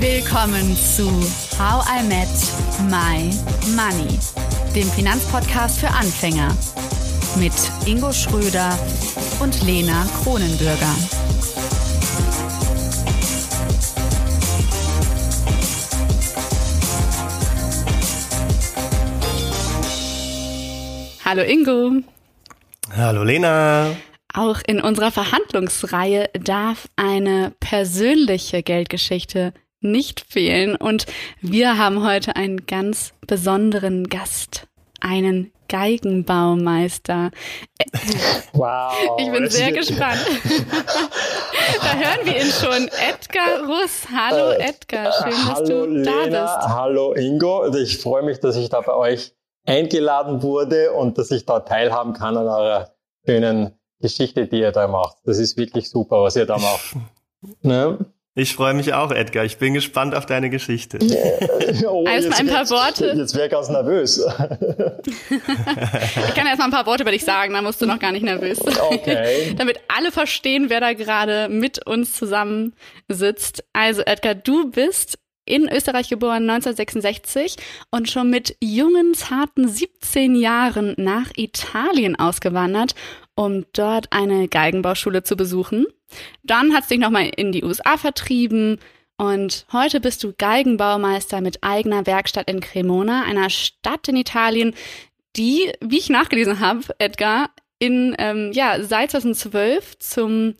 Willkommen zu How I Met My Money, dem Finanzpodcast für Anfänger mit Ingo Schröder und Lena Kronenbürger. Hallo Ingo. Hallo Lena. Auch in unserer Verhandlungsreihe darf eine persönliche Geldgeschichte nicht fehlen. Und wir haben heute einen ganz besonderen Gast, einen Geigenbaumeister. Wow. Ich bin sehr gespannt. da hören wir ihn schon. Edgar Russ. Hallo äh, Edgar, schön, dass hallo, du da Lena, bist. Hallo Ingo. Ich freue mich, dass ich da bei euch eingeladen wurde und dass ich da teilhaben kann an eurer schönen Geschichte, die ihr da macht. Das ist wirklich super, was ihr da macht. Ne? Ich freue mich auch, Edgar. Ich bin gespannt auf deine Geschichte. oh, erstmal ein paar Worte. Jetzt wäre ich ganz nervös. ich kann erstmal ein paar Worte über dich sagen, dann musst du noch gar nicht nervös sein. Okay. Damit alle verstehen, wer da gerade mit uns zusammen sitzt. Also Edgar, du bist in Österreich geboren 1966 und schon mit jungen, zarten 17 Jahren nach Italien ausgewandert, um dort eine Geigenbauschule zu besuchen. Dann hat es dich nochmal in die USA vertrieben und heute bist du Geigenbaumeister mit eigener Werkstatt in Cremona, einer Stadt in Italien, die, wie ich nachgelesen habe, Edgar, in ähm, ja seit 2012 zum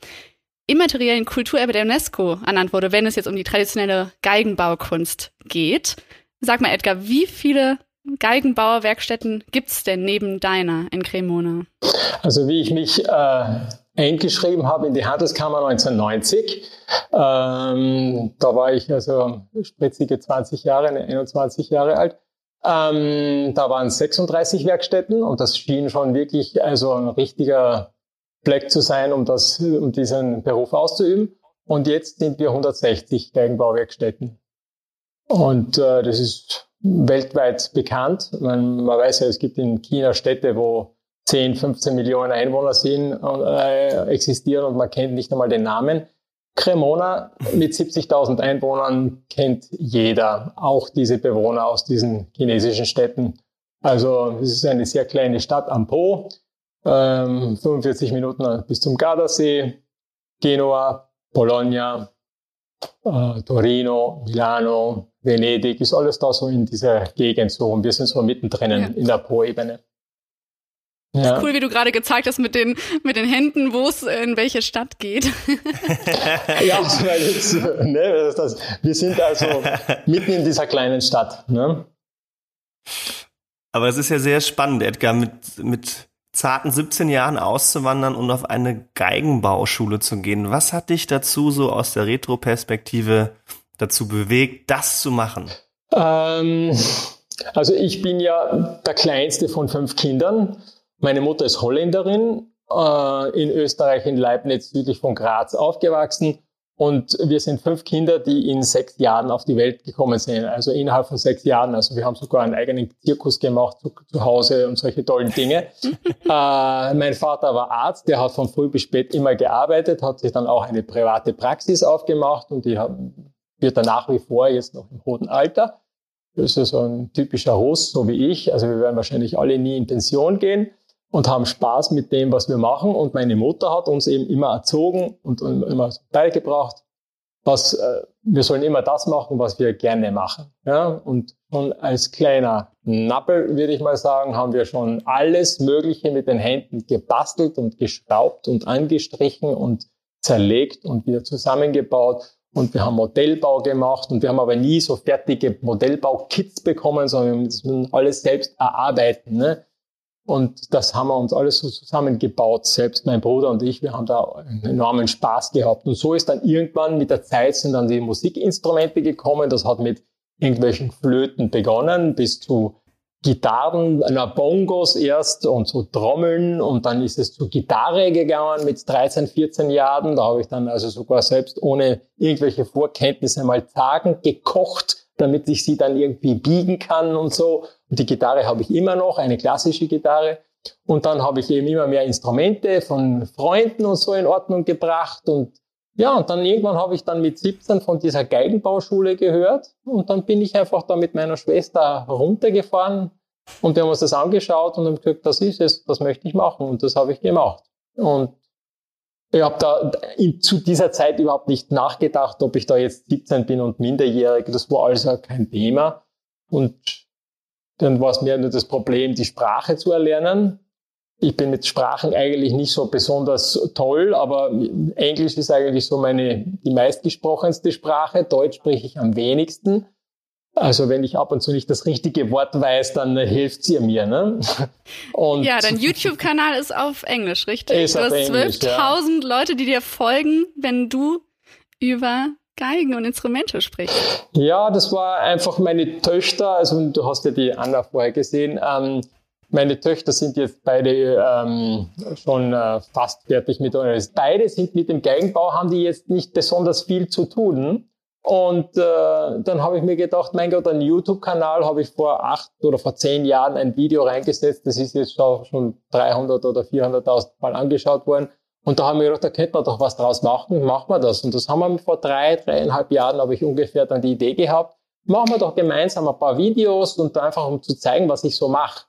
immateriellen Kulturerbe der UNESCO ernannt wurde, wenn es jetzt um die traditionelle Geigenbaukunst geht. Sag mal, Edgar, wie viele Geigenbauerwerkstätten gibt es denn neben deiner in Cremona? Also wie ich mich äh, eingeschrieben habe in die Handelskammer 1990, ähm, da war ich also spritzige 20 Jahre, 21 Jahre alt. Ähm, da waren 36 Werkstätten und das schien schon wirklich also ein richtiger Fleck zu sein, um, das, um diesen Beruf auszuüben. Und jetzt sind wir 160 Geigenbauwerkstätten. Und äh, das ist weltweit bekannt. Man, man weiß ja, es gibt in China Städte, wo 10, 15 Millionen Einwohner sind, äh, existieren und man kennt nicht einmal den Namen. Cremona mit 70.000 Einwohnern kennt jeder, auch diese Bewohner aus diesen chinesischen Städten. Also es ist eine sehr kleine Stadt am Po ähm, 45 Minuten bis zum Gardasee, Genua, Bologna, äh, Torino, Milano, Venedig, ist alles da so in dieser Gegend so und wir sind so mittendrin ja. in der Po-Ebene. Ja. Ist cool, wie du gerade gezeigt hast mit den, mit den Händen, wo es in welche Stadt geht. ja, weil jetzt, ne, das, wir sind also mitten in dieser kleinen Stadt. Ne? Aber es ist ja sehr spannend, Edgar, mit, mit zarten 17 Jahren auszuwandern und auf eine Geigenbauschule zu gehen. Was hat dich dazu so aus der Retro-Perspektive dazu bewegt, das zu machen? Ähm, also ich bin ja der kleinste von fünf Kindern. Meine Mutter ist Holländerin, äh, in Österreich in Leibniz südlich von Graz aufgewachsen und wir sind fünf Kinder, die in sechs Jahren auf die Welt gekommen sind. Also innerhalb von sechs Jahren. Also wir haben sogar einen eigenen Zirkus gemacht zu, zu Hause und solche tollen Dinge. äh, mein Vater war Arzt, der hat von früh bis spät immer gearbeitet, hat sich dann auch eine private Praxis aufgemacht und die hat, wird dann nach wie vor jetzt noch im hohen Alter. Das ist so ein typischer Russ, so wie ich. Also wir werden wahrscheinlich alle nie in Pension gehen und haben Spaß mit dem, was wir machen. Und meine Mutter hat uns eben immer erzogen und immer beigebracht, was äh, wir sollen immer das machen, was wir gerne machen. Ja? Und schon als kleiner Nappel, würde ich mal sagen, haben wir schon alles Mögliche mit den Händen gebastelt und geschraubt und angestrichen und zerlegt und wieder zusammengebaut. Und wir haben Modellbau gemacht und wir haben aber nie so fertige Modellbaukits bekommen, sondern wir müssen alles selbst erarbeiten. Ne? Und das haben wir uns alles so zusammengebaut, selbst mein Bruder und ich, wir haben da einen enormen Spaß gehabt. Und so ist dann irgendwann mit der Zeit sind dann die Musikinstrumente gekommen. Das hat mit irgendwelchen Flöten begonnen, bis zu Gitarren, na, Bongos erst und so Trommeln und dann ist es zur Gitarre gegangen mit 13, 14 Jahren. Da habe ich dann also sogar selbst ohne irgendwelche Vorkenntnisse mal Tagen gekocht, damit ich sie dann irgendwie biegen kann und so. Und die Gitarre habe ich immer noch, eine klassische Gitarre. Und dann habe ich eben immer mehr Instrumente von Freunden und so in Ordnung gebracht und ja, und dann irgendwann habe ich dann mit 17 von dieser Geigenbauschule gehört und dann bin ich einfach da mit meiner Schwester runtergefahren und wir haben uns das angeschaut und haben gesagt, das ist es, das möchte ich machen und das habe ich gemacht. Und ich habe da in, zu dieser Zeit überhaupt nicht nachgedacht, ob ich da jetzt 17 bin und minderjährig. Das war also kein Thema. Und dann war es mir nur das Problem, die Sprache zu erlernen. Ich bin mit Sprachen eigentlich nicht so besonders toll, aber Englisch ist eigentlich so meine, die meistgesprochenste Sprache. Deutsch spreche ich am wenigsten. Also wenn ich ab und zu nicht das richtige Wort weiß, dann hilft sie mir. Ne? Und ja, dein YouTube-Kanal ist auf Englisch, richtig? Ist du hast 12.000 ja. Leute, die dir folgen, wenn du über Geigen und Instrumente sprichst. Ja, das war einfach meine Töchter, also du hast ja die Anna vorher gesehen, ähm, meine Töchter sind jetzt beide ähm, schon äh, fast fertig mit uns. Beide sind mit dem Geigenbau, haben die jetzt nicht besonders viel zu tun. Und äh, dann habe ich mir gedacht, mein Gott, einen YouTube-Kanal habe ich vor acht oder vor zehn Jahren ein Video reingesetzt. Das ist jetzt schon 300 oder 400.000 Mal angeschaut worden. Und da haben wir gedacht, da könnte man doch was draus machen. Machen wir das. Und das haben wir vor drei, dreieinhalb Jahren, habe ich ungefähr dann die Idee gehabt. Machen wir doch gemeinsam ein paar Videos und einfach um zu zeigen, was ich so mache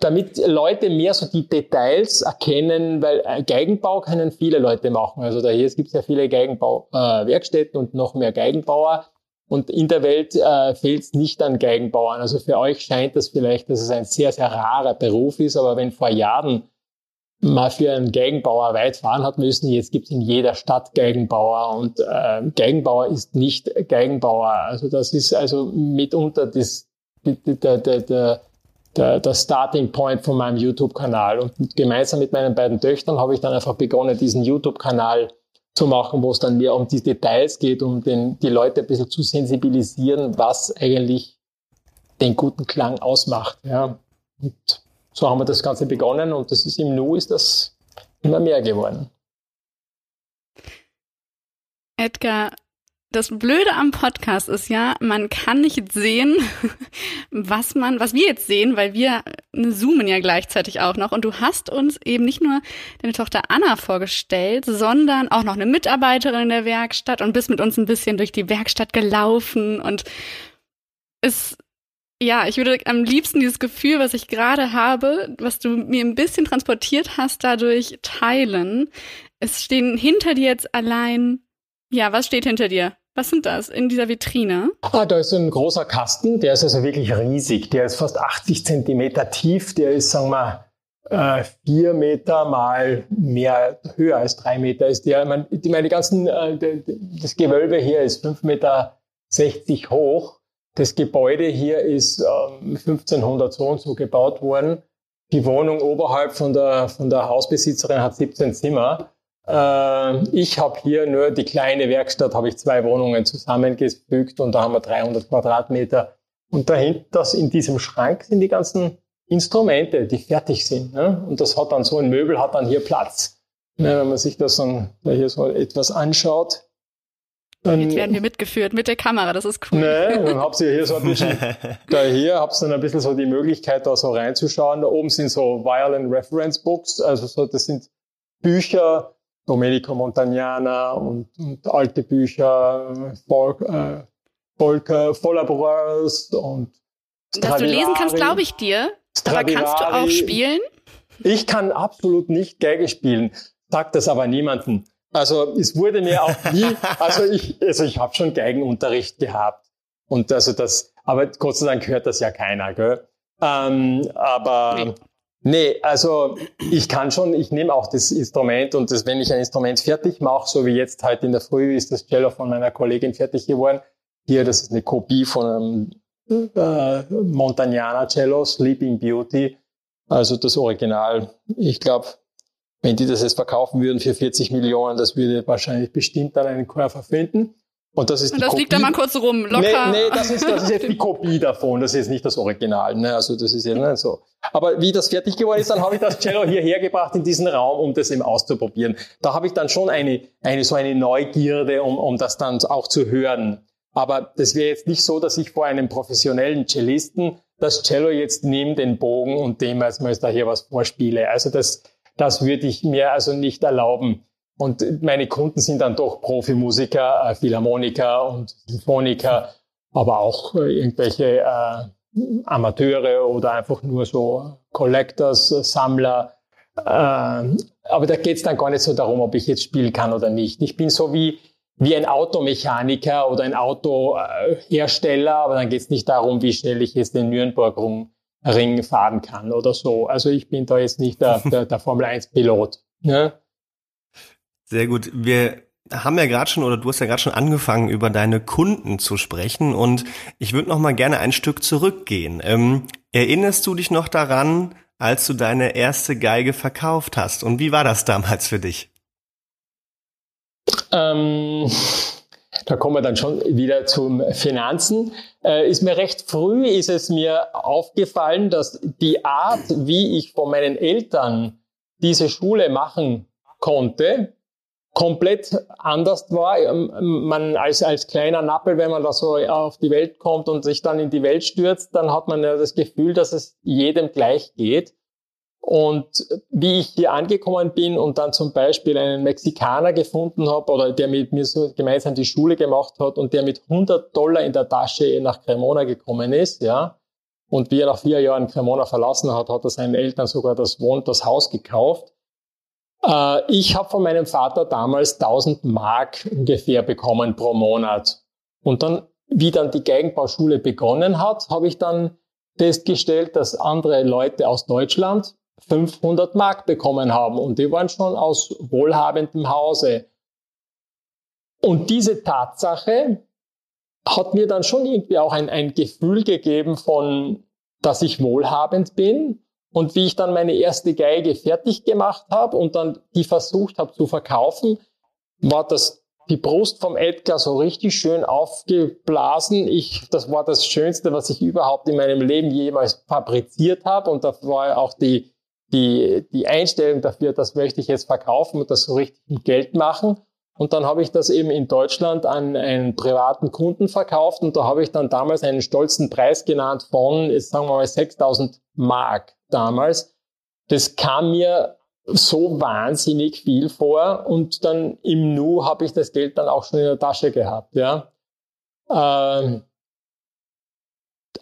damit Leute mehr so die Details erkennen, weil äh, Geigenbau können viele Leute machen. Also da hier gibt es ja viele Geigenbauwerkstätten äh, und noch mehr Geigenbauer. Und in der Welt äh, fehlt es nicht an Geigenbauern. Also für euch scheint das vielleicht, dass es ein sehr, sehr rarer Beruf ist, aber wenn vor Jahren mal für einen Geigenbauer weit fahren hat müssen, jetzt gibt es in jeder Stadt Geigenbauer und äh, Geigenbauer ist nicht Geigenbauer. Also das ist also mitunter das, der, der, der, der, der Starting Point von meinem YouTube-Kanal. Und gemeinsam mit meinen beiden Töchtern habe ich dann einfach begonnen, diesen YouTube-Kanal zu machen, wo es dann mehr um die Details geht, um den, die Leute ein bisschen zu sensibilisieren, was eigentlich den guten Klang ausmacht. Ja. Und so haben wir das Ganze begonnen und das ist im Nu ist das immer mehr geworden. Edgar, das Blöde am Podcast ist ja, man kann nicht sehen, was man, was wir jetzt sehen, weil wir zoomen ja gleichzeitig auch noch. Und du hast uns eben nicht nur deine Tochter Anna vorgestellt, sondern auch noch eine Mitarbeiterin in der Werkstatt und bist mit uns ein bisschen durch die Werkstatt gelaufen und ist ja, ich würde am liebsten dieses Gefühl, was ich gerade habe, was du mir ein bisschen transportiert hast, dadurch teilen. Es stehen hinter dir jetzt allein ja, was steht hinter dir? Was sind das in dieser Vitrine? Ah, da ist ein großer Kasten, der ist also wirklich riesig. Der ist fast 80 Zentimeter tief. Der ist, sagen wir, äh, vier Meter mal mehr höher als drei Meter ist der. Meine, meine ganzen, äh, das Gewölbe hier ist 5,60 Meter hoch. Das Gebäude hier ist ähm, 1500 so und so gebaut worden. Die Wohnung oberhalb von der, von der Hausbesitzerin hat 17 Zimmer. Äh, ich habe hier nur die kleine Werkstatt, habe ich zwei Wohnungen zusammengefügt und da haben wir 300 Quadratmeter. Und dahinter, das in diesem Schrank sind die ganzen Instrumente, die fertig sind. Ne? Und das hat dann so ein Möbel hat dann hier Platz. Ne, wenn man sich das dann da hier so etwas anschaut. Dann, Jetzt werden wir mitgeführt mit der Kamera, das ist cool. Ne, dann habt ihr hier so ein bisschen, da hier habt ihr dann ein bisschen so die Möglichkeit, da so reinzuschauen. Da oben sind so Violin Reference Books, also so, das sind Bücher, Domenico Montagnana und, und alte Bücher, Volk, äh, Volker Vollabras und Dass du lesen kannst, glaube ich dir. Aber kannst du auch spielen? Ich kann absolut nicht Geige spielen, sagt das aber niemanden. Also es wurde mir auch nie, also ich, also ich habe schon Geigenunterricht gehabt und also das, aber Gott sei Dank hört das ja keiner, gell? Ähm, aber nee. Nee, also ich kann schon, ich nehme auch das Instrument und das, wenn ich ein Instrument fertig mache, so wie jetzt heute in der Früh ist das Cello von meiner Kollegin fertig geworden. Hier, das ist eine Kopie von einem äh, Montagnana Cello, Sleeping Beauty. Also das Original. Ich glaube, wenn die das jetzt verkaufen würden für 40 Millionen, das würde wahrscheinlich bestimmt dann einen Käufer finden. Und das ist Und das Kopie. liegt da mal kurz rum, locker. Nee, nee das, ist, das ist jetzt die Kopie davon, das ist nicht das Original. Ne? Also das ist ja ne, so. Aber wie das fertig geworden ist, dann habe ich das Cello hierher gebracht in diesen Raum, um das eben auszuprobieren. Da habe ich dann schon eine, eine so eine Neugierde, um, um das dann auch zu hören. Aber das wäre jetzt nicht so, dass ich vor einem professionellen Cellisten das Cello jetzt nehme, den Bogen und dem als da hier was vorspiele. Also das, das würde ich mir also nicht erlauben. Und meine Kunden sind dann doch Profimusiker, äh, Philharmoniker und Symphoniker, aber auch äh, irgendwelche äh, Amateure oder einfach nur so Collectors, Sammler. Äh, aber da geht es dann gar nicht so darum, ob ich jetzt spielen kann oder nicht. Ich bin so wie, wie ein Automechaniker oder ein Autohersteller, aber dann geht es nicht darum, wie schnell ich jetzt den Nürnberg-Ring fahren kann oder so. Also ich bin da jetzt nicht der, der, der Formel-1-Pilot. Ne? Sehr gut. Wir haben ja gerade schon oder du hast ja gerade schon angefangen über deine Kunden zu sprechen und ich würde noch mal gerne ein Stück zurückgehen. Ähm, erinnerst du dich noch daran, als du deine erste Geige verkauft hast und wie war das damals für dich? Ähm, da kommen wir dann schon wieder zum Finanzen. Äh, ist mir recht früh ist es mir aufgefallen, dass die Art, wie ich von meinen Eltern diese Schule machen konnte, komplett anders war. Ähm, man als, als kleiner Nappel, wenn man da so auf die Welt kommt und sich dann in die Welt stürzt, dann hat man ja das Gefühl, dass es jedem gleich geht. Und wie ich hier angekommen bin und dann zum Beispiel einen Mexikaner gefunden habe oder der mit mir so gemeinsam die Schule gemacht hat und der mit 100 Dollar in der Tasche nach Cremona gekommen ist, ja, und wie er nach vier Jahren Cremona verlassen hat, hat er seinen Eltern sogar das Wohn das Haus gekauft ich habe von meinem Vater damals 1000 Mark ungefähr bekommen pro Monat. Und dann, wie dann die Geigenbauschule begonnen hat, habe ich dann festgestellt, dass andere Leute aus Deutschland 500 Mark bekommen haben und die waren schon aus wohlhabendem Hause. Und diese Tatsache hat mir dann schon irgendwie auch ein, ein Gefühl gegeben von, dass ich wohlhabend bin und wie ich dann meine erste Geige fertig gemacht habe und dann die versucht habe zu verkaufen, war das die Brust vom Edgar so richtig schön aufgeblasen. Ich, das war das Schönste, was ich überhaupt in meinem Leben jemals fabriziert habe. Und da war auch die, die, die Einstellung dafür, das möchte ich jetzt verkaufen und das so richtig mit Geld machen. Und dann habe ich das eben in Deutschland an einen privaten Kunden verkauft und da habe ich dann damals einen stolzen Preis genannt von, sagen wir mal, 6000 Mark damals. Das kam mir so wahnsinnig viel vor und dann im Nu habe ich das Geld dann auch schon in der Tasche gehabt. Ja. Ähm,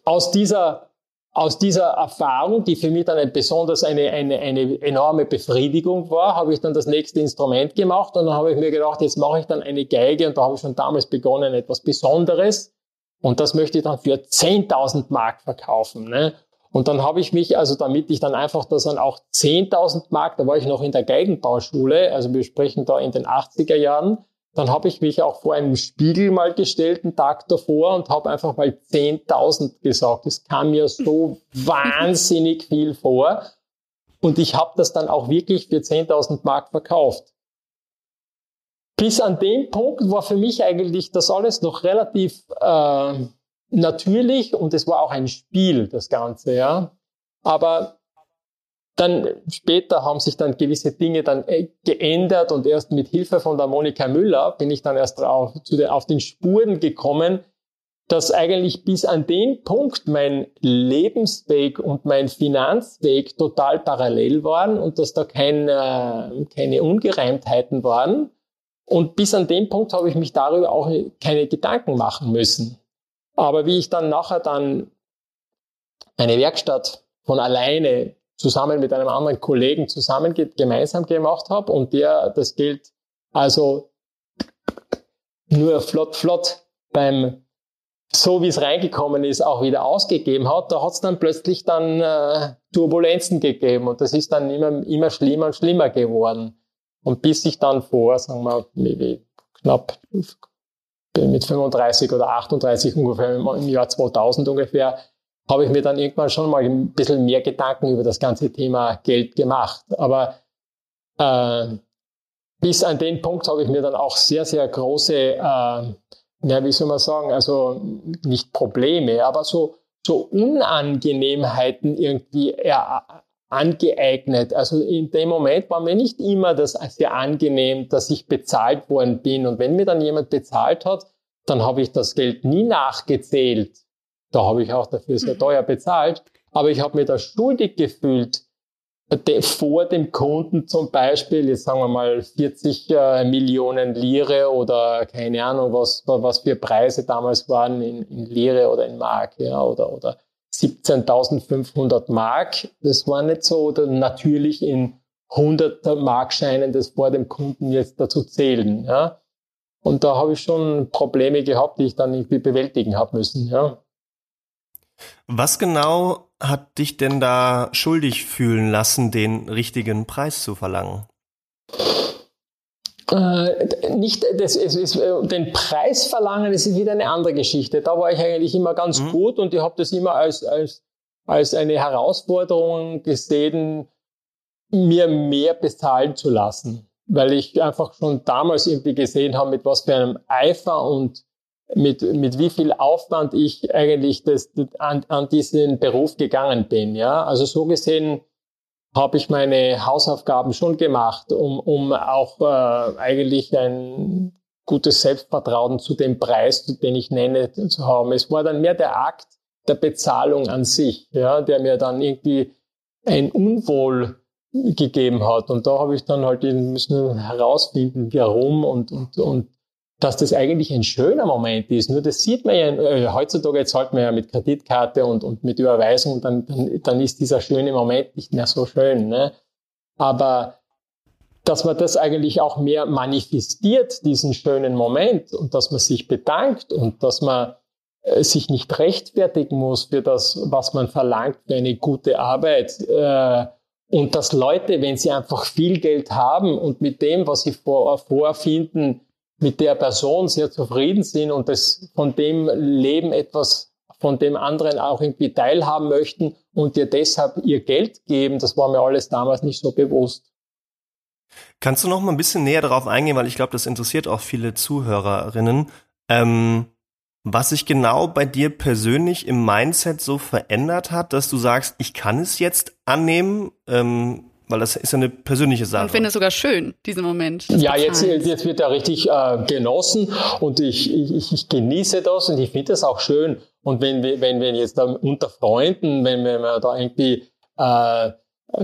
aus dieser aus dieser Erfahrung, die für mich dann ein besonders eine, eine, eine enorme Befriedigung war, habe ich dann das nächste Instrument gemacht und dann habe ich mir gedacht, jetzt mache ich dann eine Geige und da habe ich schon damals begonnen, etwas Besonderes und das möchte ich dann für 10.000 Mark verkaufen. Ne? Und dann habe ich mich, also damit ich dann einfach das dann auch 10.000 Mark, da war ich noch in der Geigenbauschule, also wir sprechen da in den 80er Jahren, dann habe ich mich auch vor einem Spiegel mal gestellt, einen Tag davor, und habe einfach mal 10.000 gesagt. Das kam mir so wahnsinnig viel vor. Und ich habe das dann auch wirklich für 10.000 Mark verkauft. Bis an dem Punkt war für mich eigentlich das alles noch relativ äh, natürlich und es war auch ein Spiel, das Ganze, ja. Aber dann später haben sich dann gewisse Dinge dann äh, geändert und erst mit Hilfe von der Monika Müller bin ich dann erst auf, den, auf den Spuren gekommen, dass eigentlich bis an den Punkt mein Lebensweg und mein Finanzweg total parallel waren und dass da keine, keine Ungereimtheiten waren. Und bis an den Punkt habe ich mich darüber auch keine Gedanken machen müssen. Aber wie ich dann nachher dann eine Werkstatt von alleine zusammen mit einem anderen Kollegen zusammen gemeinsam gemacht habe und der das Geld also nur flott, flott beim so wie es reingekommen ist, auch wieder ausgegeben hat, da hat es dann plötzlich dann äh, Turbulenzen gegeben und das ist dann immer, immer schlimmer und schlimmer geworden. Und bis ich dann vor, sagen wir, knapp mit 35 oder 38 ungefähr im Jahr 2000 ungefähr, habe ich mir dann irgendwann schon mal ein bisschen mehr Gedanken über das ganze Thema Geld gemacht. Aber äh, bis an den Punkt habe ich mir dann auch sehr, sehr große, äh, ja, wie soll man sagen, also nicht Probleme, aber so, so Unangenehmheiten irgendwie er, angeeignet. Also in dem Moment war mir nicht immer das sehr angenehm, dass ich bezahlt worden bin. Und wenn mir dann jemand bezahlt hat, dann habe ich das Geld nie nachgezählt. Da habe ich auch dafür sehr mhm. teuer bezahlt. Aber ich habe mir da schuldig gefühlt, vor dem Kunden zum Beispiel, jetzt sagen wir mal 40 äh, Millionen Lire oder keine Ahnung, was, was für Preise damals waren in, in Lire oder in Mark, ja, oder, oder 17.500 Mark. Das war nicht so natürlich in 100 Markscheinen das vor dem Kunden jetzt dazu zählen, ja. Und da habe ich schon Probleme gehabt, die ich dann irgendwie bewältigen habe müssen, ja. Was genau hat dich denn da schuldig fühlen lassen, den richtigen Preis zu verlangen? Äh, nicht, das, es ist, äh, den Preis verlangen, das ist wieder eine andere Geschichte. Da war ich eigentlich immer ganz mhm. gut und ich habe das immer als, als, als eine Herausforderung gesehen, mir mehr bezahlen zu lassen. Weil ich einfach schon damals irgendwie gesehen habe, mit was für einem Eifer und mit, mit wie viel Aufwand ich eigentlich das, an, an diesen Beruf gegangen bin. Ja, also so gesehen habe ich meine Hausaufgaben schon gemacht, um, um auch äh, eigentlich ein gutes Selbstvertrauen zu dem Preis, den ich nenne, zu haben. Es war dann mehr der Akt der Bezahlung an sich, ja, der mir dann irgendwie ein Unwohl gegeben hat. Und da habe ich dann halt müssen herausfinden, warum und, und, und dass das eigentlich ein schöner Moment ist. Nur das sieht man ja, äh, heutzutage zahlt man ja mit Kreditkarte und, und mit Überweisung, dann, dann, dann ist dieser schöne Moment nicht mehr so schön. Ne? Aber dass man das eigentlich auch mehr manifestiert, diesen schönen Moment, und dass man sich bedankt und dass man äh, sich nicht rechtfertigen muss für das, was man verlangt, für eine gute Arbeit. Äh, und dass Leute, wenn sie einfach viel Geld haben und mit dem, was sie vor, vorfinden, mit der Person sehr zufrieden sind und das von dem Leben etwas von dem anderen auch irgendwie teilhaben möchten und dir deshalb ihr Geld geben, das war mir alles damals nicht so bewusst. Kannst du noch mal ein bisschen näher darauf eingehen, weil ich glaube, das interessiert auch viele Zuhörerinnen, ähm, was sich genau bei dir persönlich im Mindset so verändert hat, dass du sagst, ich kann es jetzt annehmen, ähm, weil das ist ja eine persönliche Sache. Und finde es sogar schön, diesen Moment. Ja, jetzt, jetzt wird er richtig äh, genossen und ich, ich, ich genieße das und ich finde das auch schön. Und wenn wir, wenn wir jetzt da unter Freunden, wenn wir da irgendwie äh,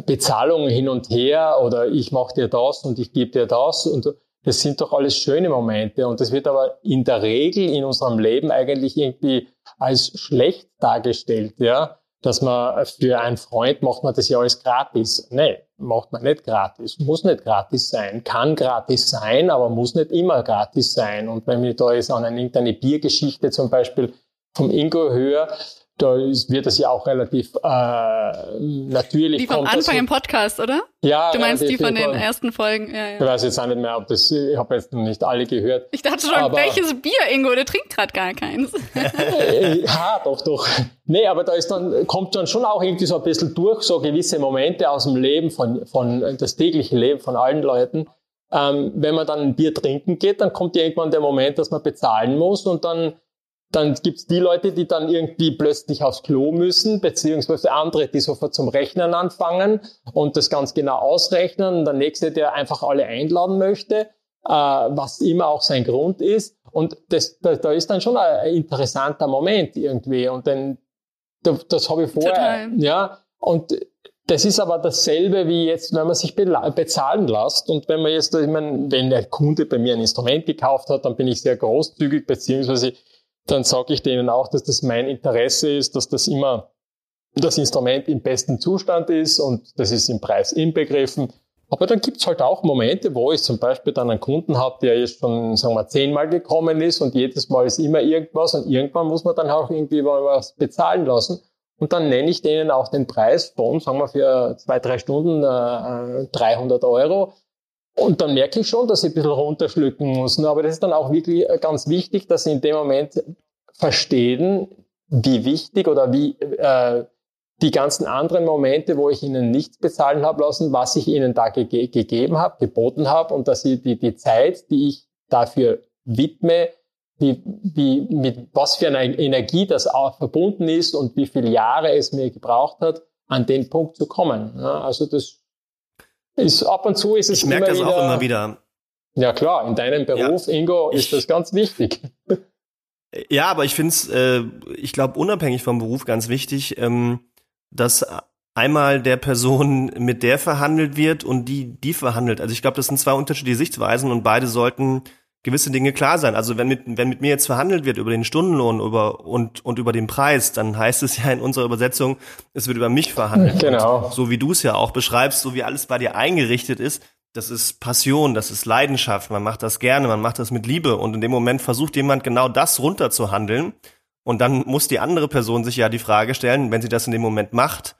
Bezahlungen hin und her oder ich mache dir das und ich gebe dir das und das sind doch alles schöne Momente und das wird aber in der Regel in unserem Leben eigentlich irgendwie als schlecht dargestellt, ja dass man für einen Freund macht man das ja alles gratis. Nee, macht man nicht gratis. Muss nicht gratis sein. Kann gratis sein, aber muss nicht immer gratis sein. Und wenn ich da jetzt an eine, irgendeine Biergeschichte zum Beispiel vom Ingo höre, da ist, wird das ja auch relativ äh, natürlich. Die vom Anfang im Podcast, oder? Ja. Du meinst die von den ersten Folgen? Ja, ja. Ich weiß jetzt auch nicht mehr, ob das, ich habe jetzt noch nicht alle gehört. Ich dachte schon, aber, welches Bier, Ingo? Der trinkt gerade gar keins. ja, doch, doch. Nee, aber da ist dann, kommt dann schon auch irgendwie so ein bisschen durch, so gewisse Momente aus dem Leben von, von das tägliche Leben von allen Leuten. Ähm, wenn man dann ein Bier trinken geht, dann kommt irgendwann der Moment, dass man bezahlen muss und dann dann gibt's die Leute, die dann irgendwie plötzlich aufs Klo müssen, beziehungsweise andere, die sofort zum Rechnen anfangen und das ganz genau ausrechnen. Und der nächste, der einfach alle einladen möchte, äh, was immer auch sein Grund ist. Und das, da, da ist dann schon ein interessanter Moment irgendwie. Und dann, das, das habe ich vorher, Total. ja. Und das ist aber dasselbe wie jetzt, wenn man sich bezahlen lässt. Und wenn man jetzt, ich meine, wenn der Kunde bei mir ein Instrument gekauft hat, dann bin ich sehr großzügig, beziehungsweise dann sage ich denen auch, dass das mein Interesse ist, dass das immer das Instrument im besten Zustand ist und das ist im Preis inbegriffen. Aber dann gibt's halt auch Momente, wo ich zum Beispiel dann einen Kunden habe, der jetzt schon, sagen wir, zehnmal gekommen ist und jedes Mal ist immer irgendwas und irgendwann muss man dann auch irgendwie was bezahlen lassen. Und dann nenne ich denen auch den Preis von, sagen wir, für zwei, drei Stunden äh, 300 Euro. Und dann merke ich schon, dass ich ein bisschen runterschlucken muss. Aber das ist dann auch wirklich äh, ganz wichtig, dass sie in dem Moment verstehen, wie wichtig oder wie äh, die ganzen anderen Momente, wo ich ihnen nichts bezahlen habe lassen, was ich ihnen da ge gegeben habe, geboten habe und dass sie die, die Zeit, die ich dafür widme, wie, wie, mit was für einer Energie das auch verbunden ist und wie viele Jahre es mir gebraucht hat, an den Punkt zu kommen. Ja, also das ist, ab und zu ist es ich merke das wieder, auch immer wieder. Ja klar, in deinem Beruf, ja, Ingo, ist ich, das ganz wichtig. Ja, aber ich finde es, äh, ich glaube, unabhängig vom Beruf ganz wichtig, ähm, dass einmal der Person, mit der verhandelt wird und die, die verhandelt. Also ich glaube, das sind zwei unterschiedliche Sichtweisen und beide sollten gewisse Dinge klar sein. Also wenn mit, wenn mit mir jetzt verhandelt wird über den Stundenlohn über, und, und über den Preis, dann heißt es ja in unserer Übersetzung, es wird über mich verhandelt. Genau. Und so wie du es ja auch beschreibst, so wie alles bei dir eingerichtet ist, das ist Passion, das ist Leidenschaft, man macht das gerne, man macht das mit Liebe und in dem Moment versucht jemand genau das runterzuhandeln und dann muss die andere Person sich ja die Frage stellen, wenn sie das in dem Moment macht,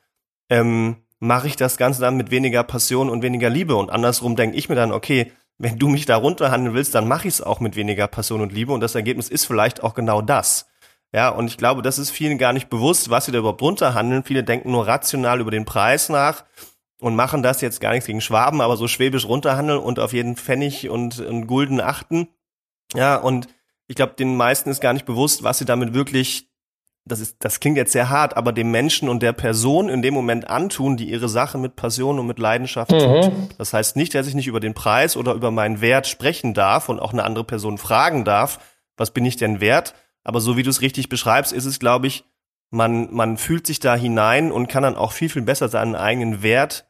ähm, mache ich das Ganze dann mit weniger Passion und weniger Liebe und andersrum denke ich mir dann, okay, wenn du mich da runterhandeln willst, dann mache ich es auch mit weniger Passion und Liebe und das Ergebnis ist vielleicht auch genau das. Ja, und ich glaube, das ist vielen gar nicht bewusst, was sie da überhaupt runterhandeln. Viele denken nur rational über den Preis nach und machen das jetzt gar nichts gegen Schwaben, aber so schwäbisch runterhandeln und auf jeden Pfennig und, und Gulden achten. Ja, und ich glaube, den meisten ist gar nicht bewusst, was sie damit wirklich das ist, das klingt jetzt sehr hart, aber dem Menschen und der Person in dem Moment antun, die ihre Sache mit Passion und mit Leidenschaft mhm. tut. Das heißt nicht, dass ich nicht über den Preis oder über meinen Wert sprechen darf und auch eine andere Person fragen darf, was bin ich denn wert? Aber so wie du es richtig beschreibst, ist es, glaube ich, man, man fühlt sich da hinein und kann dann auch viel, viel besser seinen eigenen Wert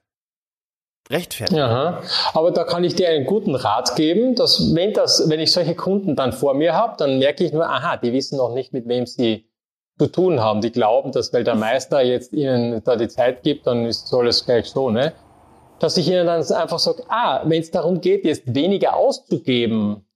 rechtfertigen. Ja, aber da kann ich dir einen guten Rat geben, dass wenn das, wenn ich solche Kunden dann vor mir habe, dann merke ich nur, aha, die wissen noch nicht, mit wem sie zu tun haben. Die glauben, dass weil der Meister jetzt ihnen da die Zeit gibt, dann ist so alles gleich so, ne? Dass ich ihnen dann einfach sage, ah, wenn es darum geht, jetzt weniger auszugeben,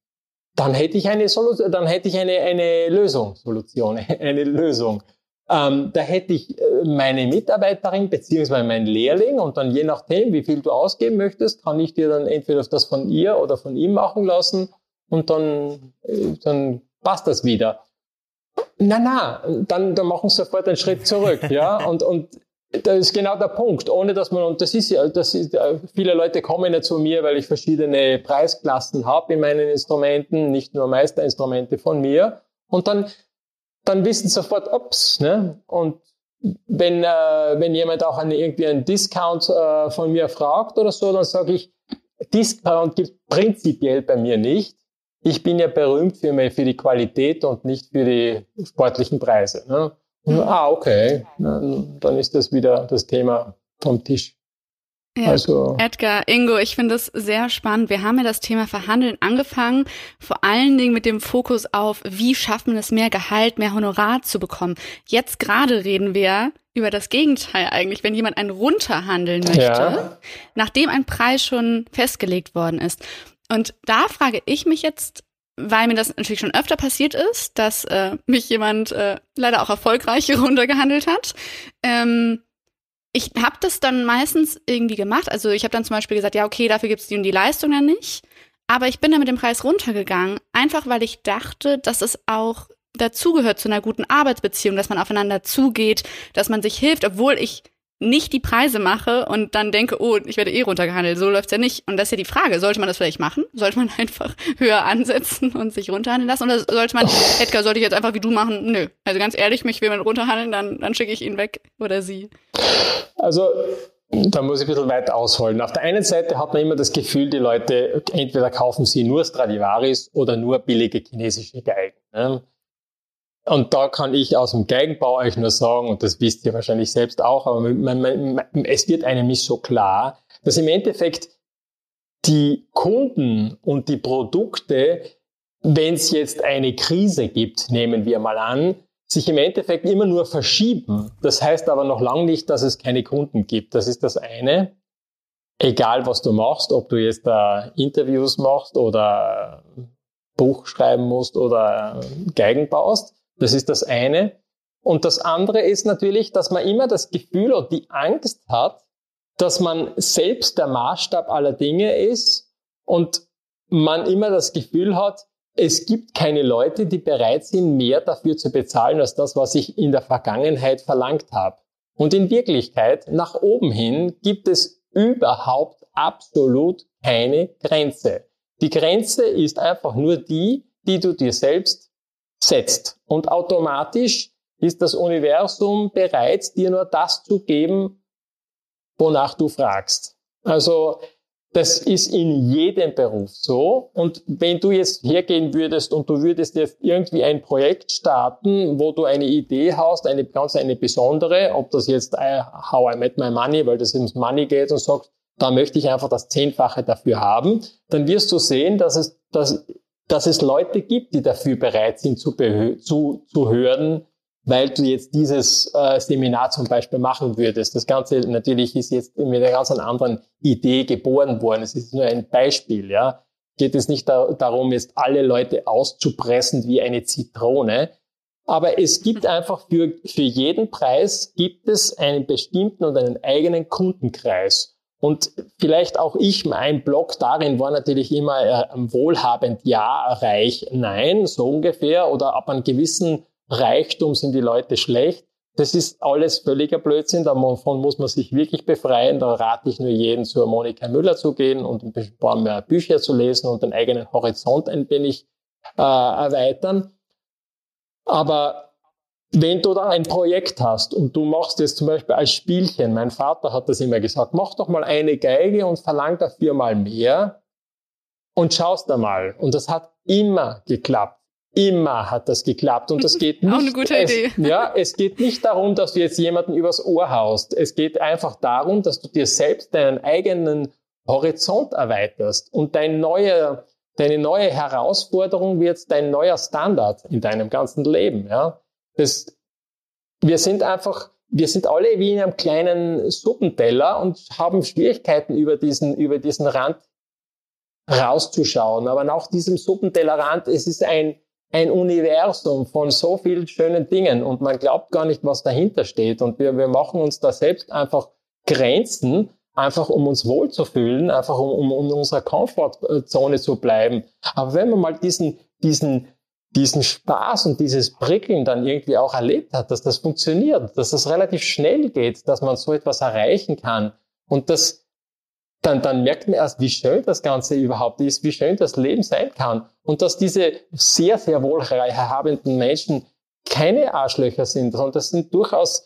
dann hätte ich eine Solution, dann hätte ich eine, eine Lösung, Solution, eine Lösung. Ähm, da hätte ich äh, meine Mitarbeiterin beziehungsweise meinen Lehrling und dann je nachdem, wie viel du ausgeben möchtest, kann ich dir dann entweder das von ihr oder von ihm machen lassen und dann, äh, dann passt das wieder. Na, na, dann, dann machen sie sofort einen Schritt zurück, ja, und, und das ist genau der Punkt, ohne dass man, und das ist ja, das ist, viele Leute kommen ja zu mir, weil ich verschiedene Preisklassen habe in meinen Instrumenten, nicht nur Meisterinstrumente von mir, und dann, dann wissen sie sofort, ups, ne, und wenn, äh, wenn jemand auch eine, irgendwie einen Discount äh, von mir fragt oder so, dann sage ich, Discount gibt prinzipiell bei mir nicht ich bin ja berühmt für, für die Qualität und nicht für die sportlichen Preise. Ne? Und, ah, okay, dann ist das wieder das Thema vom Tisch. Ja. Also. Edgar, Ingo, ich finde das sehr spannend. Wir haben ja das Thema Verhandeln angefangen, vor allen Dingen mit dem Fokus auf, wie schafft man es, mehr Gehalt, mehr Honorar zu bekommen. Jetzt gerade reden wir über das Gegenteil eigentlich, wenn jemand einen runterhandeln möchte, ja. nachdem ein Preis schon festgelegt worden ist. Und da frage ich mich jetzt, weil mir das natürlich schon öfter passiert ist, dass äh, mich jemand äh, leider auch erfolgreich runtergehandelt hat. Ähm, ich habe das dann meistens irgendwie gemacht. Also ich habe dann zum Beispiel gesagt, ja, okay, dafür gibt es die und die Leistung dann nicht. Aber ich bin dann mit dem Preis runtergegangen, einfach weil ich dachte, dass es auch dazugehört zu einer guten Arbeitsbeziehung, dass man aufeinander zugeht, dass man sich hilft, obwohl ich nicht die Preise mache und dann denke, oh, ich werde eh runtergehandelt. So läuft's ja nicht. Und das ist ja die Frage, sollte man das vielleicht machen? Sollte man einfach höher ansetzen und sich runterhandeln lassen? Oder sollte man, Edgar, sollte ich jetzt einfach wie du machen? Nö. Also ganz ehrlich, mich will man runterhandeln, dann, dann schicke ich ihn weg oder sie. Also, da muss ich ein bisschen weit ausholen. Auf der einen Seite hat man immer das Gefühl, die Leute entweder kaufen sie nur Stradivaris oder nur billige chinesische Geigen. Ne? Und da kann ich aus dem Geigenbau euch nur sagen, und das wisst ihr wahrscheinlich selbst auch, aber man, man, man, es wird einem nicht so klar, dass im Endeffekt die Kunden und die Produkte, wenn es jetzt eine Krise gibt, nehmen wir mal an, sich im Endeffekt immer nur verschieben. Das heißt aber noch lange nicht, dass es keine Kunden gibt. Das ist das eine. Egal was du machst, ob du jetzt da Interviews machst oder Buch schreiben musst oder Geigen baust. Das ist das eine. Und das andere ist natürlich, dass man immer das Gefühl und die Angst hat, dass man selbst der Maßstab aller Dinge ist und man immer das Gefühl hat, es gibt keine Leute, die bereit sind, mehr dafür zu bezahlen, als das, was ich in der Vergangenheit verlangt habe. Und in Wirklichkeit, nach oben hin, gibt es überhaupt absolut keine Grenze. Die Grenze ist einfach nur die, die du dir selbst setzt. Und automatisch ist das Universum bereit, dir nur das zu geben, wonach du fragst. Also das ist in jedem Beruf so. Und wenn du jetzt hergehen würdest und du würdest jetzt irgendwie ein Projekt starten, wo du eine Idee hast, eine ganz eine besondere, ob das jetzt äh, How I Met My Money, weil das ums Money geht und sagst, da möchte ich einfach das Zehnfache dafür haben, dann wirst du sehen, dass es, dass, dass es Leute gibt, die dafür bereit sind zu, zu, zu hören, weil du jetzt dieses äh, Seminar zum Beispiel machen würdest. Das Ganze natürlich ist jetzt mit einer ganz anderen Idee geboren worden. Es ist nur ein Beispiel, ja. Geht es nicht da, darum, jetzt alle Leute auszupressen wie eine Zitrone. Aber es gibt einfach für, für jeden Preis gibt es einen bestimmten und einen eigenen Kundenkreis. Und vielleicht auch ich, mein Blog darin war natürlich immer äh, wohlhabend, ja, reich, nein, so ungefähr. Oder ab einem gewissen Reichtum sind die Leute schlecht. Das ist alles völliger Blödsinn, davon muss man sich wirklich befreien. Da rate ich nur jeden, zur Monika Müller zu gehen und ein paar mehr Bücher zu lesen und den eigenen Horizont ein wenig äh, erweitern. Aber wenn du da ein Projekt hast und du machst es zum Beispiel als Spielchen, mein Vater hat das immer gesagt, mach doch mal eine Geige und verlang dafür mal mehr und schaust da mal. Und das hat immer geklappt. Immer hat das geklappt und das geht nicht. Auch eine gute Idee. Es, ja, es geht nicht darum, dass du jetzt jemanden übers Ohr haust. Es geht einfach darum, dass du dir selbst deinen eigenen Horizont erweiterst und dein neuer, deine neue Herausforderung wird dein neuer Standard in deinem ganzen Leben. Ja, das, wir sind einfach, wir sind alle wie in einem kleinen Suppenteller und haben Schwierigkeiten über diesen, über diesen Rand rauszuschauen. Aber nach diesem Suppentellerrand, es ist ein ein Universum von so vielen schönen Dingen und man glaubt gar nicht, was dahinter steht. Und wir, wir machen uns da selbst einfach Grenzen, einfach um uns wohlzufühlen, einfach um, um, in unserer Komfortzone zu bleiben. Aber wenn man mal diesen, diesen, diesen Spaß und dieses Prickeln dann irgendwie auch erlebt hat, dass das funktioniert, dass das relativ schnell geht, dass man so etwas erreichen kann. Und das dann, dann merkt man erst, wie schön das Ganze überhaupt ist, wie schön das Leben sein kann. Und dass diese sehr, sehr wohlhabenden Menschen keine Arschlöcher sind, sondern das sind durchaus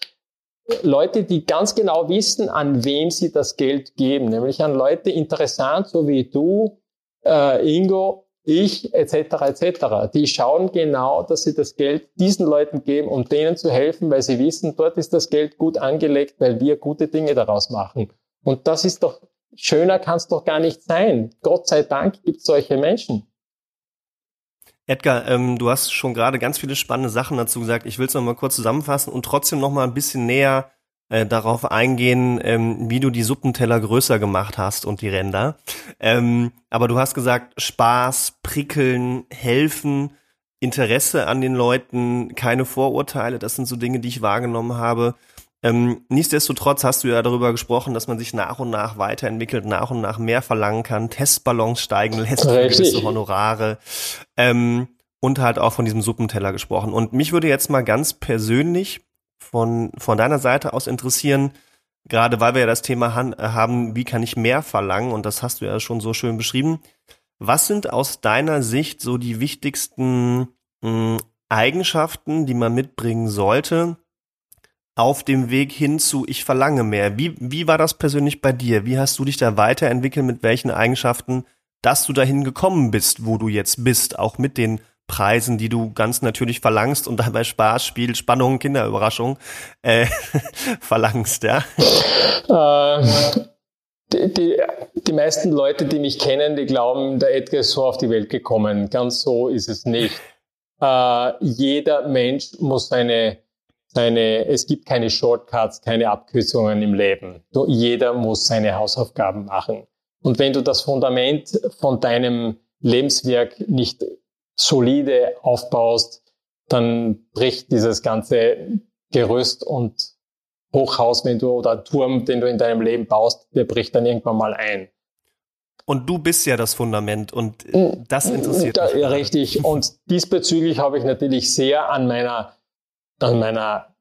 Leute, die ganz genau wissen, an wem sie das Geld geben, nämlich an Leute interessant, so wie du, äh, Ingo, ich etc. etc. Die schauen genau, dass sie das Geld diesen Leuten geben, um denen zu helfen, weil sie wissen, dort ist das Geld gut angelegt, weil wir gute Dinge daraus machen. Und das ist doch schöner kann es doch gar nicht sein. Gott sei Dank gibt es solche Menschen. Edgar, ähm, du hast schon gerade ganz viele spannende Sachen dazu gesagt. Ich will es noch mal kurz zusammenfassen und trotzdem noch mal ein bisschen näher äh, darauf eingehen, ähm, wie du die Suppenteller größer gemacht hast und die Ränder. Ähm, aber du hast gesagt, Spaß, prickeln, helfen, Interesse an den Leuten, keine Vorurteile. Das sind so Dinge, die ich wahrgenommen habe. Ähm, nichtsdestotrotz hast du ja darüber gesprochen, dass man sich nach und nach weiterentwickelt, nach und nach mehr verlangen kann, Testballons steigen lässt, gewisse Honorare ähm, und halt auch von diesem Suppenteller gesprochen. Und mich würde jetzt mal ganz persönlich von, von deiner Seite aus interessieren, gerade weil wir ja das Thema haben, wie kann ich mehr verlangen, und das hast du ja schon so schön beschrieben. Was sind aus deiner Sicht so die wichtigsten mh, Eigenschaften, die man mitbringen sollte, auf dem Weg hin zu ich verlange mehr. Wie, wie war das persönlich bei dir? Wie hast du dich da weiterentwickelt? Mit welchen Eigenschaften, dass du dahin gekommen bist, wo du jetzt bist? Auch mit den Preisen, die du ganz natürlich verlangst und dabei Spaß, Spiel, Spannung, Kinderüberraschung äh, verlangst, ja? Äh, die, die, die meisten Leute, die mich kennen, die glauben, der Edgar ist so auf die Welt gekommen. Ganz so ist es nicht. Äh, jeder Mensch muss seine seine, es gibt keine Shortcuts, keine Abkürzungen im Leben. Jeder muss seine Hausaufgaben machen. Und wenn du das Fundament von deinem Lebenswerk nicht solide aufbaust, dann bricht dieses ganze Gerüst und Hochhaus, wenn du oder Turm, den du in deinem Leben baust, der bricht dann irgendwann mal ein. Und du bist ja das Fundament und das interessiert da, mich. Richtig. Und diesbezüglich habe ich natürlich sehr an meiner an meiner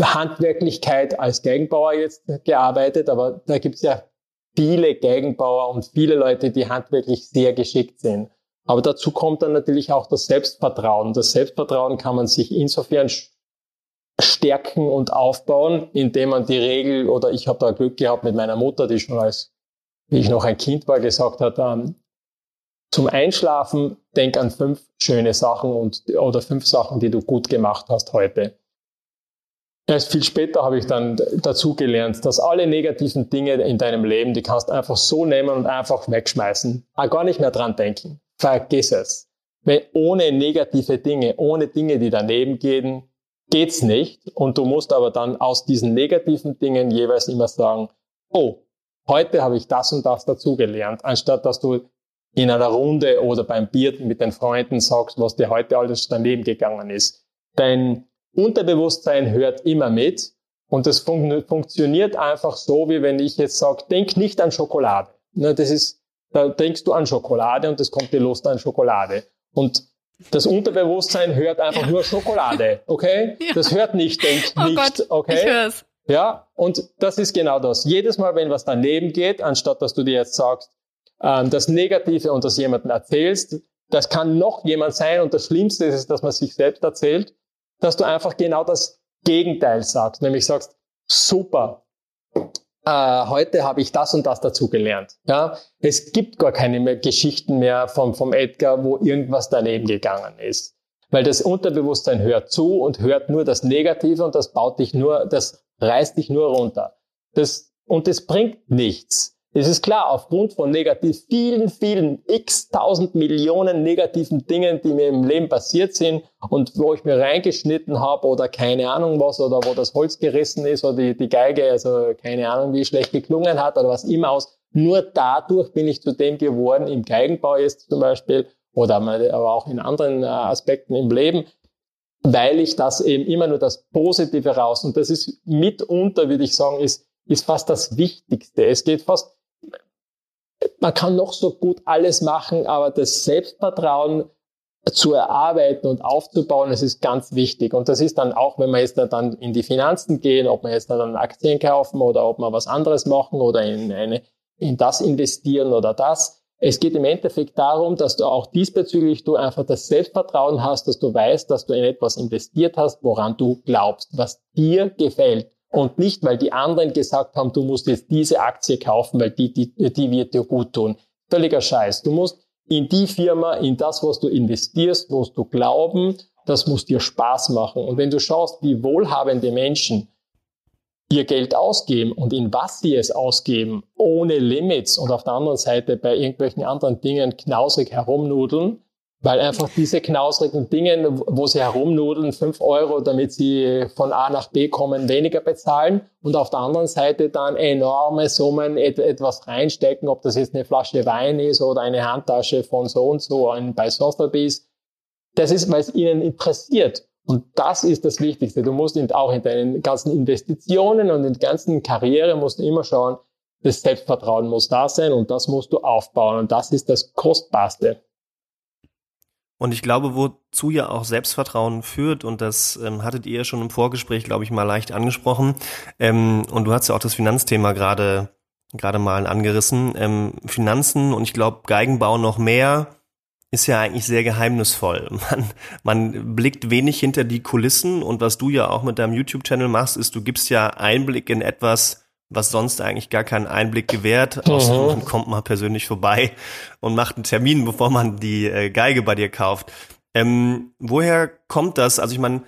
Handwerklichkeit als Geigenbauer jetzt gearbeitet, aber da gibt es ja viele Geigenbauer und viele Leute, die handwerklich sehr geschickt sind. Aber dazu kommt dann natürlich auch das Selbstvertrauen. Das Selbstvertrauen kann man sich insofern stärken und aufbauen, indem man die Regel, oder ich habe da Glück gehabt mit meiner Mutter, die schon als wie ich noch ein Kind war, gesagt hat, ähm, zum Einschlafen denk an fünf schöne Sachen und, oder fünf Sachen, die du gut gemacht hast heute. Erst viel später habe ich dann dazu gelernt, dass alle negativen Dinge in deinem Leben, die kannst du einfach so nehmen und einfach wegschmeißen. Auch gar nicht mehr dran denken. Vergiss es. Weil ohne negative Dinge, ohne Dinge, die daneben gehen, geht's nicht. Und du musst aber dann aus diesen negativen Dingen jeweils immer sagen, oh, heute habe ich das und das dazugelernt, anstatt dass du in einer Runde oder beim Bier mit den Freunden sagst, was dir heute alles daneben gegangen ist. Dein Unterbewusstsein hört immer mit und das fun funktioniert einfach so, wie wenn ich jetzt sage, denk nicht an Schokolade. Das ist, da denkst du an Schokolade und es kommt dir Lust an Schokolade. Und das Unterbewusstsein hört einfach ja. nur Schokolade, okay? Ja. Das hört nicht, denkt oh nicht, Gott, okay? Ich hör's. Ja, und das ist genau das. Jedes Mal, wenn was daneben geht, anstatt dass du dir jetzt sagst, ähm, das Negative und das jemandem erzählst, das kann noch jemand sein und das Schlimmste ist, dass man sich selbst erzählt, dass du einfach genau das Gegenteil sagst, nämlich sagst, super, heute habe ich das und das dazu gelernt. Ja, es gibt gar keine mehr Geschichten mehr vom, vom Edgar, wo irgendwas daneben gegangen ist. Weil das Unterbewusstsein hört zu und hört nur das Negative und das baut dich nur, das reißt dich nur runter. Das, und das bringt nichts. Es ist klar, aufgrund von negativ, vielen, vielen, x tausend Millionen negativen Dingen, die mir im Leben passiert sind und wo ich mir reingeschnitten habe oder keine Ahnung was oder wo das Holz gerissen ist oder die, die Geige, also keine Ahnung, wie schlecht geklungen hat oder was immer aus. Nur dadurch bin ich zu dem geworden, im Geigenbau jetzt zum Beispiel oder aber auch in anderen äh, Aspekten im Leben, weil ich das eben immer nur das Positive raus und das ist mitunter, würde ich sagen, ist, ist fast das Wichtigste. Es geht fast man kann noch so gut alles machen, aber das Selbstvertrauen zu erarbeiten und aufzubauen, das ist ganz wichtig. Und das ist dann auch, wenn wir jetzt dann in die Finanzen gehen, ob wir jetzt dann Aktien kaufen oder ob wir was anderes machen oder in, eine, in das investieren oder das. Es geht im Endeffekt darum, dass du auch diesbezüglich du einfach das Selbstvertrauen hast, dass du weißt, dass du in etwas investiert hast, woran du glaubst, was dir gefällt. Und nicht, weil die anderen gesagt haben, du musst jetzt diese Aktie kaufen, weil die, die, die wird dir gut tun. Völliger Scheiß. Du musst in die Firma, in das, was du investierst, musst du glauben, das muss dir Spaß machen. Und wenn du schaust, wie wohlhabende Menschen ihr Geld ausgeben und in was sie es ausgeben, ohne Limits und auf der anderen Seite bei irgendwelchen anderen Dingen knausrig herumnudeln, weil einfach diese knausrigen Dinge, wo sie herumnudeln, fünf Euro, damit sie von A nach B kommen, weniger bezahlen und auf der anderen Seite dann enorme Summen etwas reinstecken, ob das jetzt eine Flasche Wein ist oder eine Handtasche von so und so bei Sotheby's. Das ist, weil es ihnen interessiert. Und das ist das Wichtigste. Du musst auch in deinen ganzen Investitionen und in der ganzen Karriere musst du immer schauen, das Selbstvertrauen muss da sein und das musst du aufbauen. Und das ist das Kostbarste. Und ich glaube, wozu ja auch Selbstvertrauen führt, und das ähm, hattet ihr schon im Vorgespräch, glaube ich, mal leicht angesprochen. Ähm, und du hast ja auch das Finanzthema gerade gerade mal angerissen. Ähm, Finanzen und ich glaube Geigenbau noch mehr ist ja eigentlich sehr geheimnisvoll. Man, man blickt wenig hinter die Kulissen und was du ja auch mit deinem YouTube-Channel machst, ist, du gibst ja Einblick in etwas, was sonst eigentlich gar keinen Einblick gewährt, außer mhm. man kommt mal persönlich vorbei und macht einen Termin, bevor man die äh, Geige bei dir kauft. Ähm, woher kommt das? Also ich meine,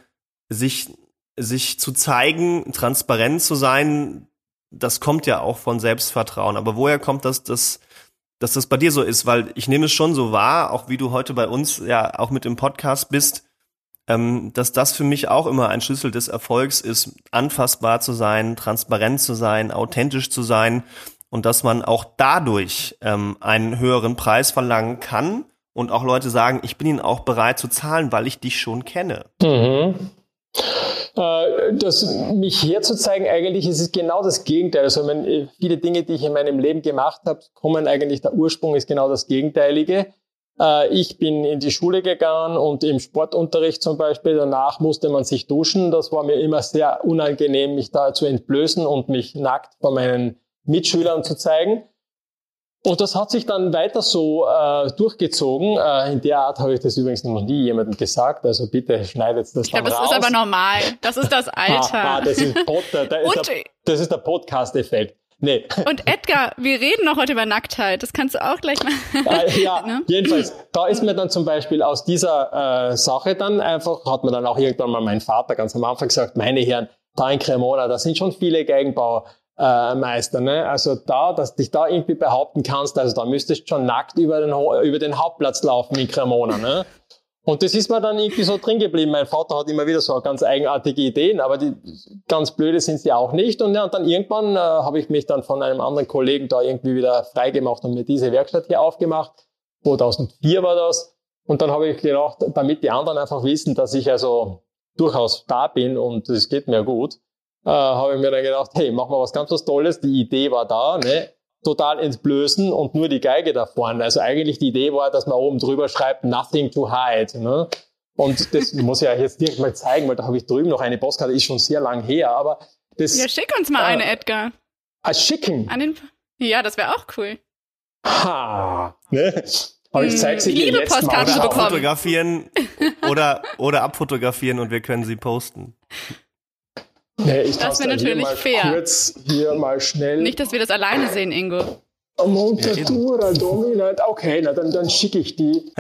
sich, sich zu zeigen, transparent zu sein, das kommt ja auch von Selbstvertrauen. Aber woher kommt das, dass, dass das bei dir so ist? Weil ich nehme es schon so wahr, auch wie du heute bei uns ja auch mit dem Podcast bist, ähm, dass das für mich auch immer ein Schlüssel des Erfolgs ist, anfassbar zu sein, transparent zu sein, authentisch zu sein und dass man auch dadurch ähm, einen höheren Preis verlangen kann und auch Leute sagen, ich bin ihnen auch bereit zu zahlen, weil ich dich schon kenne. Mhm. Äh, das, mich herzuzeigen, eigentlich ist es genau das Gegenteil. Also meine, viele Dinge, die ich in meinem Leben gemacht habe, kommen eigentlich, der Ursprung ist genau das Gegenteilige. Äh, ich bin in die Schule gegangen und im Sportunterricht zum Beispiel, danach musste man sich duschen. Das war mir immer sehr unangenehm, mich da zu entblößen und mich nackt vor meinen Mitschülern zu zeigen. Und das hat sich dann weiter so äh, durchgezogen. Äh, in der Art habe ich das übrigens noch nie jemandem gesagt. Also bitte schneidet das ich dann glaub, raus. Das ist aber normal. Das ist das Alter. ah, ah, das, ist Pod, da ist der, das ist der Podcast-Effekt. Nee. Und Edgar, wir reden noch heute über Nacktheit. Das kannst du auch gleich mal. Äh, ja, ne? jedenfalls, da ist mir dann zum Beispiel aus dieser äh, Sache dann einfach, hat mir dann auch irgendwann mal mein Vater ganz am Anfang gesagt, meine Herren, da in Cremona, da sind schon viele Geigenbaumeister, äh, ne? Also da, dass dich da irgendwie behaupten kannst, also da müsstest du schon nackt über den, über den Hauptplatz laufen in Cremona, ne? Und das ist mir dann irgendwie so drin geblieben. Mein Vater hat immer wieder so ganz eigenartige Ideen, aber die ganz blöde sind sie auch nicht. Und, ja, und dann irgendwann äh, habe ich mich dann von einem anderen Kollegen da irgendwie wieder freigemacht und mir diese Werkstatt hier aufgemacht. 2004 war das. Und dann habe ich gedacht, damit die anderen einfach wissen, dass ich also durchaus da bin und es geht mir gut, äh, habe ich mir dann gedacht, hey, machen wir was ganz was Tolles. Die Idee war da, ne? Total entblößen und nur die Geige da vorne. Also eigentlich die Idee war, dass man oben drüber schreibt, nothing to hide. Ne? Und das muss ich ja jetzt direkt mal zeigen, weil da habe ich drüben noch eine Postkarte, ist schon sehr lang her, aber das... Ja, schick uns mal äh, eine, Edgar. Als ah, schicken? An den, ja, das wäre auch cool. Ha, ne? Aber ich zeige sie Liebe dir jetzt Postkarten Oder bekommen. abfotografieren oder, oder abfotografieren und wir können sie posten. Nee, ich das wäre natürlich mal fair. Kurz hier mal schnell. Nicht, dass wir das alleine sehen, Ingo. Montatura dominant. Okay, na dann, dann schicke ich die.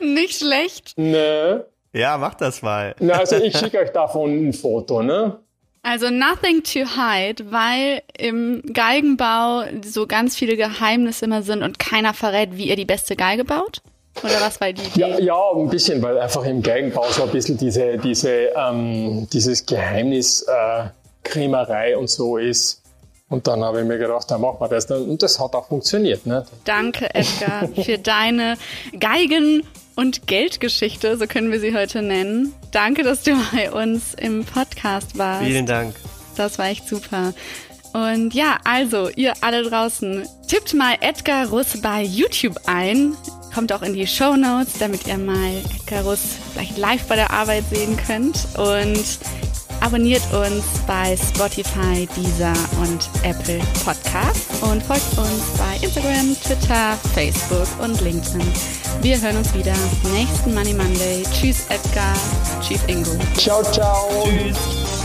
Nicht schlecht. Ne? Ja, mach das mal. Na, also ich schicke euch davon ein Foto, ne? Also nothing to hide, weil im Geigenbau so ganz viele Geheimnisse immer sind und keiner verrät, wie ihr die beste Geige baut? Oder was war die Idee? Ja, ja, ein bisschen, weil einfach im Geigenbau so ein bisschen diese, diese, ähm, dieses Geheimnis äh, Krämerei und so ist. Und dann habe ich mir gedacht, dann machen wir das. Und das hat auch funktioniert. Ne? Danke, Edgar, für deine Geigen- und Geldgeschichte, so können wir sie heute nennen. Danke, dass du bei uns im Podcast warst. Vielen Dank. Das war echt super. Und ja, also, ihr alle draußen, tippt mal Edgar Russ bei YouTube ein. Kommt auch in die Show Notes, damit ihr mal Edgar Russ vielleicht live bei der Arbeit sehen könnt. Und abonniert uns bei Spotify, Deezer und Apple Podcasts und folgt uns bei Instagram, Twitter, Facebook und LinkedIn. Wir hören uns wieder nächsten Money Monday. Tschüss Edgar, tschüss Ingo. Ciao, ciao. Tschüss.